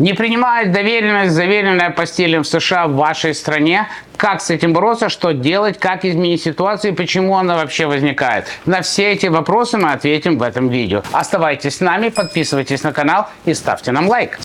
Не принимает доверенность, заверенная постелем в США в вашей стране. Как с этим бороться, что делать, как изменить ситуацию и почему она вообще возникает. На все эти вопросы мы ответим в этом видео. Оставайтесь с нами, подписывайтесь на канал и ставьте нам лайк.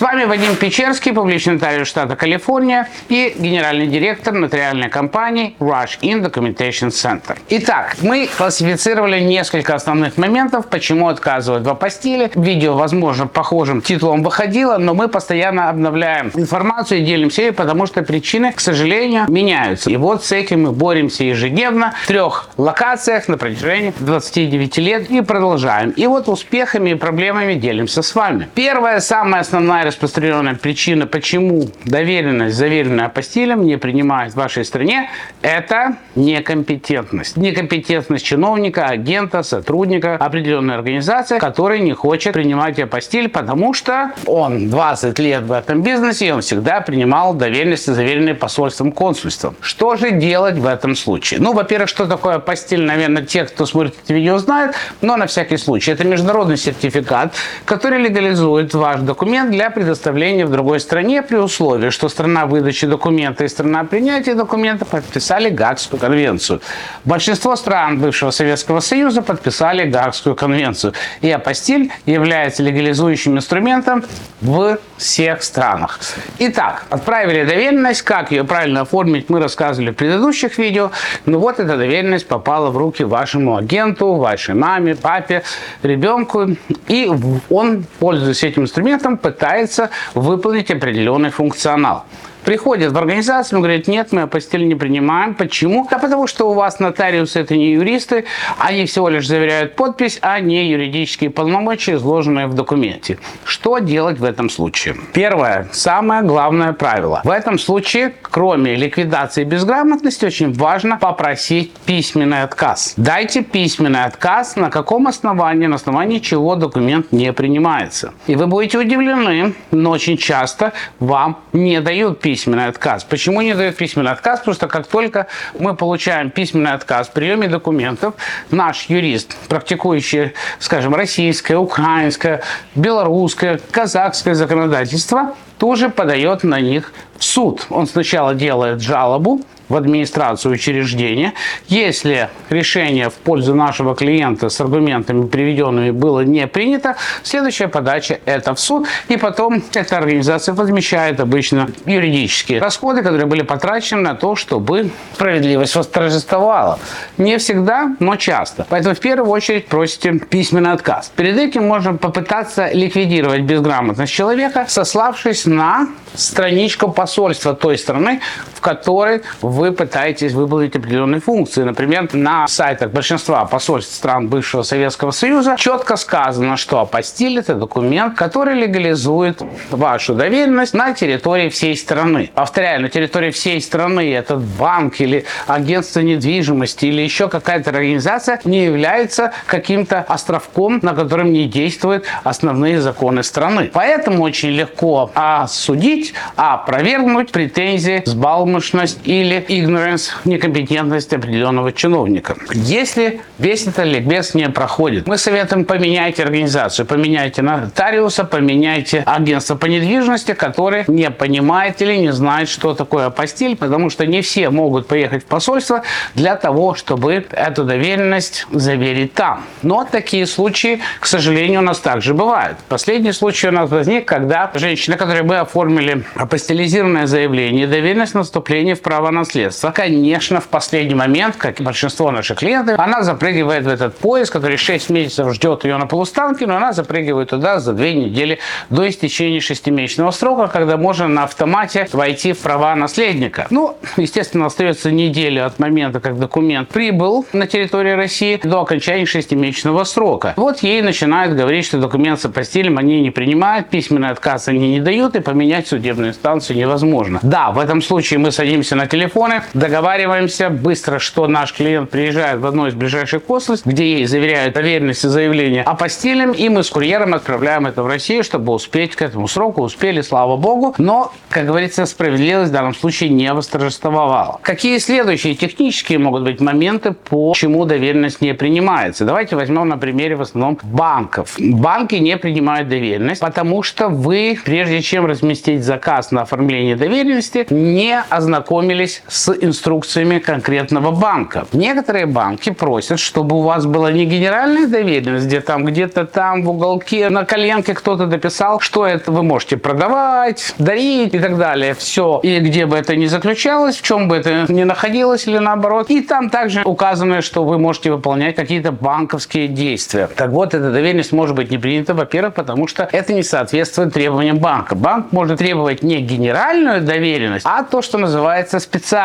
С вами Вадим Печерский, публичный нотариус штата Калифорния и генеральный директор нотариальной компании Rush In Documentation Center. Итак, мы классифицировали несколько основных моментов, почему отказывают в апостиле. Видео, возможно, похожим титулом выходило, но мы постоянно обновляем информацию и делимся ей, потому что причины, к сожалению, меняются. И вот с этим мы боремся ежедневно в трех локациях на протяжении 29 лет и продолжаем. И вот успехами и проблемами делимся с вами. Первая, самая основная распространенная причина, почему доверенность, заверенная апостилем, не принимают в вашей стране, это некомпетентность. Некомпетентность чиновника, агента, сотрудника определенной организации, который не хочет принимать апостиль, потому что он 20 лет в этом бизнесе, и он всегда принимал доверенности, заверенные посольством, консульством. Что же делать в этом случае? Ну, во-первых, что такое апостиль, наверное, те, кто смотрит это видео, знают, но на всякий случай. Это международный сертификат, который легализует ваш документ для предоставления в другой стране при условии, что страна выдачи документа и страна принятия документа подписали Гаагскую конвенцию. Большинство стран бывшего Советского Союза подписали Гаагскую конвенцию. И апостиль является легализующим инструментом в всех странах. Итак, отправили доверенность. Как ее правильно оформить, мы рассказывали в предыдущих видео. Но вот эта доверенность попала в руки вашему агенту, вашей маме, папе, ребенку. И он, пользуясь этим инструментом, пытается пытается выполнить определенный функционал приходят в организацию, и говорят, нет, мы апостиль не принимаем. Почему? Да потому что у вас нотариусы это не юристы, они всего лишь заверяют подпись, а не юридические полномочия, изложенные в документе. Что делать в этом случае? Первое, самое главное правило. В этом случае, кроме ликвидации безграмотности, очень важно попросить письменный отказ. Дайте письменный отказ, на каком основании, на основании чего документ не принимается. И вы будете удивлены, но очень часто вам не дают письменный письменный отказ. Почему не дают письменный отказ? Потому что как только мы получаем письменный отказ в приеме документов, наш юрист, практикующий, скажем, российское, украинское, белорусское, казахское законодательство, тоже подает на них в суд. Он сначала делает жалобу, в администрацию учреждения. Если решение в пользу нашего клиента с аргументами приведенными было не принято, следующая подача это в суд, и потом эта организация возмещает обычно юридические расходы, которые были потрачены на то, чтобы справедливость восторжествовала. Не всегда, но часто. Поэтому в первую очередь просите письменный отказ. Перед этим можно попытаться ликвидировать безграмотность человека, сославшись на страничку посольства той страны, в которой вы пытаетесь выполнить определенные функции. Например, на сайтах большинства посольств стран бывшего Советского Союза четко сказано, что апостиль – это документ, который легализует вашу доверенность на территории всей страны. Повторяю, на территории всей страны этот банк или агентство недвижимости или еще какая-то организация не является каким-то островком, на котором не действуют основные законы страны. Поэтому очень легко осудить, опровергнуть претензии, сбалмошность или ignorance, некомпетентность определенного чиновника. Если весь этот ликбез не проходит, мы советуем поменяйте организацию, поменяйте нотариуса, поменяйте агентство по недвижимости, которое не понимает или не знает, что такое апостиль, потому что не все могут поехать в посольство для того, чтобы эту доверенность заверить там. Но такие случаи, к сожалению, у нас также бывают. Последний случай у нас возник, когда женщина, которой мы оформили апостилизированное заявление, доверенность на вступление в право наследства, конечно, в последний момент, как и большинство наших клиентов, она запрыгивает в этот поезд, который 6 месяцев ждет ее на полустанке, но она запрыгивает туда за 2 недели до истечения шестимесячного срока, когда можно на автомате войти в права наследника. Ну, естественно, остается неделя от момента, как документ прибыл на территорию России до окончания шестимесячного срока. Вот ей начинают говорить, что документ с апостилем они не принимают, письменный отказ они не дают, и поменять судебную инстанцию невозможно. Да, в этом случае мы садимся на телефон, телефоны, договариваемся быстро, что наш клиент приезжает в одно из ближайших консульств, где ей заверяют доверенность и заявление о постелем, и мы с курьером отправляем это в Россию, чтобы успеть к этому сроку. Успели, слава богу. Но, как говорится, справедливость в данном случае не восторжествовала. Какие следующие технические могут быть моменты, по чему доверенность не принимается? Давайте возьмем на примере в основном банков. Банки не принимают доверенность, потому что вы, прежде чем разместить заказ на оформление доверенности, не ознакомились с инструкциями конкретного банка. Некоторые банки просят, чтобы у вас была не генеральная доверенность, где там где-то там в уголке на коленке кто-то дописал, что это вы можете продавать, дарить и так далее. Все. И где бы это ни заключалось, в чем бы это ни находилось или наоборот. И там также указано, что вы можете выполнять какие-то банковские действия. Так вот, эта доверенность может быть не принята, во-первых, потому что это не соответствует требованиям банка. Банк может требовать не генеральную доверенность, а то, что называется специальная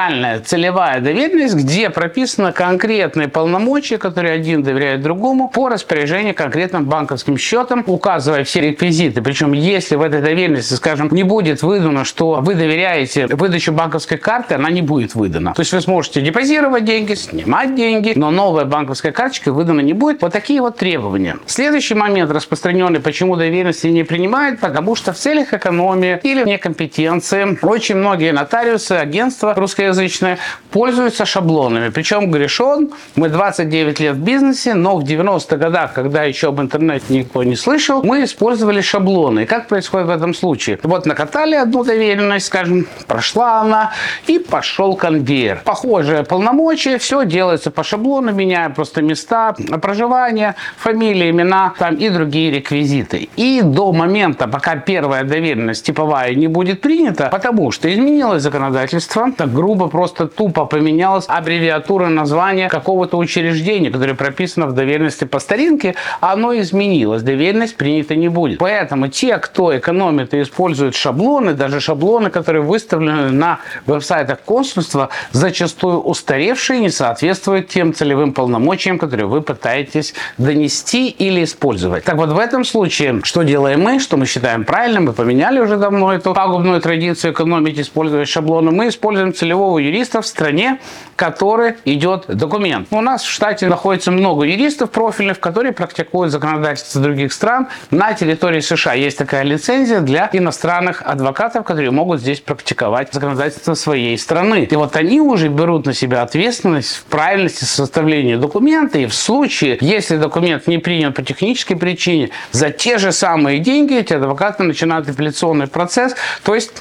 целевая доверенность, где прописаны конкретные полномочия, которые один доверяет другому по распоряжению конкретным банковским счетом, указывая все реквизиты. Причем, если в этой доверенности, скажем, не будет выдано, что вы доверяете выдачу банковской карты, она не будет выдана. То есть вы сможете депозировать деньги, снимать деньги, но новая банковская карточка выдана не будет. Вот такие вот требования. Следующий момент распространенный, почему доверенности не принимают, потому что в целях экономии или некомпетенции очень многие нотариусы, агентства русскоязычные пользуются шаблонами. Причем грешен, мы 29 лет в бизнесе, но в 90-х годах, когда еще об интернете никто не слышал, мы использовали шаблоны. И как происходит в этом случае? Вот накатали одну доверенность, скажем, прошла она, и пошел конвейер. Похожее полномочия, все делается по шаблону, меняя просто места проживания, фамилии, имена там и другие реквизиты. И до момента, пока первая доверенность типовая не будет принята, потому что изменилось законодательство, так грубо, просто тупо поменялась аббревиатура названия какого-то учреждения, которое прописано в доверенности по старинке, оно изменилось, доверенность принята не будет. Поэтому те, кто экономит и использует шаблоны, даже шаблоны, которые выставлены на веб-сайтах консульства, зачастую устаревшие, не соответствуют тем целевым полномочиям, которые вы пытаетесь донести или использовать. Так вот, в этом случае, что делаем мы, что мы считаем правильным, мы поменяли уже давно эту пагубную традицию экономить, использовать шаблоны, мы используем целевого юриста в стране, который идет документ. У нас в штате находится много юристов профильных, которые практикуют законодательство других стран. На территории США есть такая лицензия для иностранных адвокатов, которые могут здесь практиковать законодательство своей страны. И вот они уже берут на себя ответственность в правильности составления документа. И в случае, если документ не принят по технической причине, за те же самые деньги эти адвокаты начинают апелляционный процесс. То есть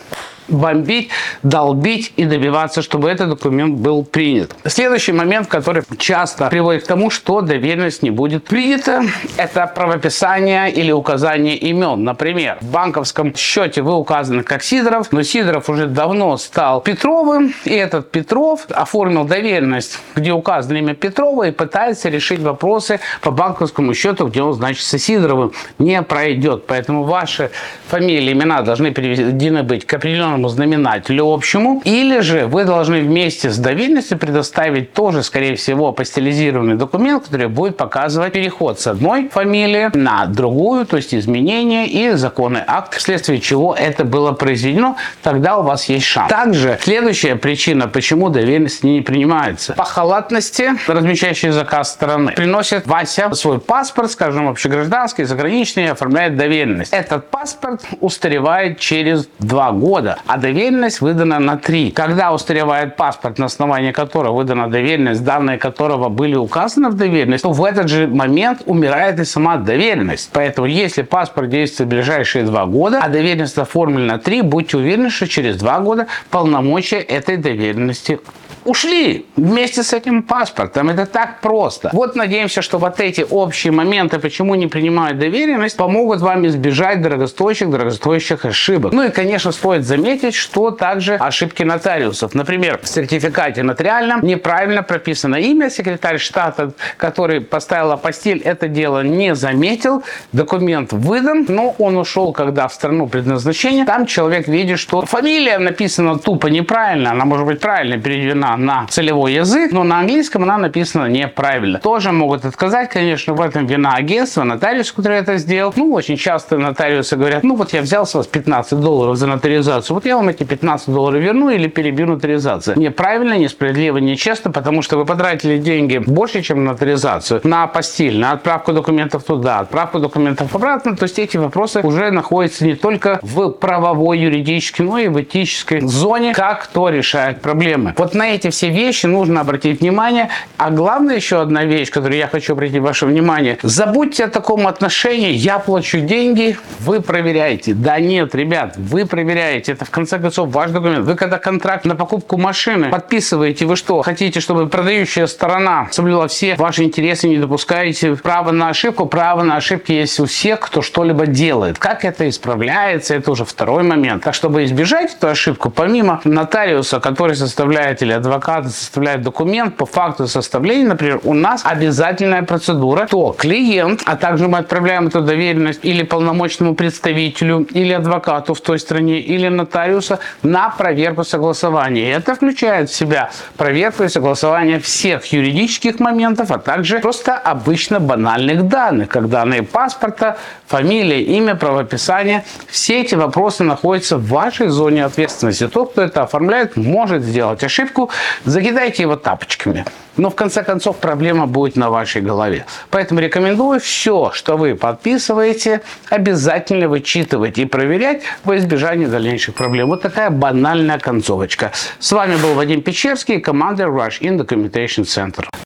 бомбить, долбить и добиваться, чтобы этот документ был принят. Следующий момент, который часто приводит к тому, что доверенность не будет принята, это правописание или указание имен. Например, в банковском счете вы указаны как Сидоров, но Сидоров уже давно стал Петровым, и этот Петров оформил доверенность, где указано имя Петрова, и пытается решить вопросы по банковскому счету, где он значится Сидоровым. Не пройдет. Поэтому ваши фамилии, имена должны переведены быть к определенному определенному знаменателю общему, или же вы должны вместе с доверенностью предоставить тоже, скорее всего, апостилизированный документ, который будет показывать переход с одной фамилии на другую, то есть изменение и законный акт, вследствие чего это было произведено, тогда у вас есть шанс. Также следующая причина, почему доверенность не принимается. По халатности размещающий заказ стороны приносит Вася свой паспорт, скажем, общегражданский, заграничный, оформляет доверенность. Этот паспорт устаревает через два года а доверенность выдана на три. Когда устаревает паспорт, на основании которого выдана доверенность, данные которого были указаны в доверенность, то в этот же момент умирает и сама доверенность. Поэтому, если паспорт действует в ближайшие два года, а доверенность оформлена на три, будьте уверены, что через два года полномочия этой доверенности ушли вместе с этим паспортом. Это так просто. Вот надеемся, что вот эти общие моменты, почему не принимают доверенность, помогут вам избежать дорогостоящих, дорогостоящих ошибок. Ну и, конечно, стоит заметить, что также ошибки нотариусов. Например, в сертификате нотариальном неправильно прописано имя, секретарь штата, который поставил апостиль, это дело не заметил, документ выдан, но он ушел, когда в страну предназначения, там человек видит, что фамилия написана тупо неправильно, она может быть правильно переведена на целевой язык, но на английском она написана неправильно. Тоже могут отказать, конечно, в этом вина агентства, нотариус, который это сделал. Ну, очень часто нотариусы говорят, ну вот я взял с вас 15 долларов за нотаризацию, вот я вам эти 15 долларов верну или перебью нотаризацию. Неправильно, несправедливо, нечестно, потому что вы потратили деньги больше, чем на нотаризацию, на постель, на отправку документов туда, отправку документов обратно. То есть эти вопросы уже находятся не только в правовой, юридической, но и в этической зоне, как кто решает проблемы. Вот на эти все вещи нужно обратить внимание. А главное еще одна вещь, которую я хочу обратить ваше внимание. Забудьте о таком отношении. Я плачу деньги, вы проверяете. Да нет, ребят, вы проверяете. Это в конце концов ваш документ. Вы когда контракт на покупку машины подписываете, вы что, хотите, чтобы продающая сторона соблюла все ваши интересы, не допускаете права на ошибку? Право на ошибки есть у всех, кто что-либо делает. Как это исправляется, это уже второй момент. Так, чтобы избежать эту ошибку, помимо нотариуса, который составляет, или адвоката составляет документ по факту составления, например, у нас обязательная процедура, то клиент, а также мы отправляем эту доверенность или полномочному представителю, или адвокату в той стране, или нотариуса на проверку согласования. И это включает в себя проверку и согласование всех юридических моментов, а также просто обычно банальных данных, как данные паспорта, фамилия, имя, правописание. Все эти вопросы находятся в вашей зоне ответственности. Тот, кто это оформляет, может сделать ошибку, закидайте его тапочками. Но в конце концов проблема будет на вашей голове. Поэтому рекомендую все, что вы подписываете, обязательно вычитывать и проверять во избежание дальнейших проблем. Вот такая банальная концовочка. С вами был Вадим Печерский, команда Rush in Documentation Center.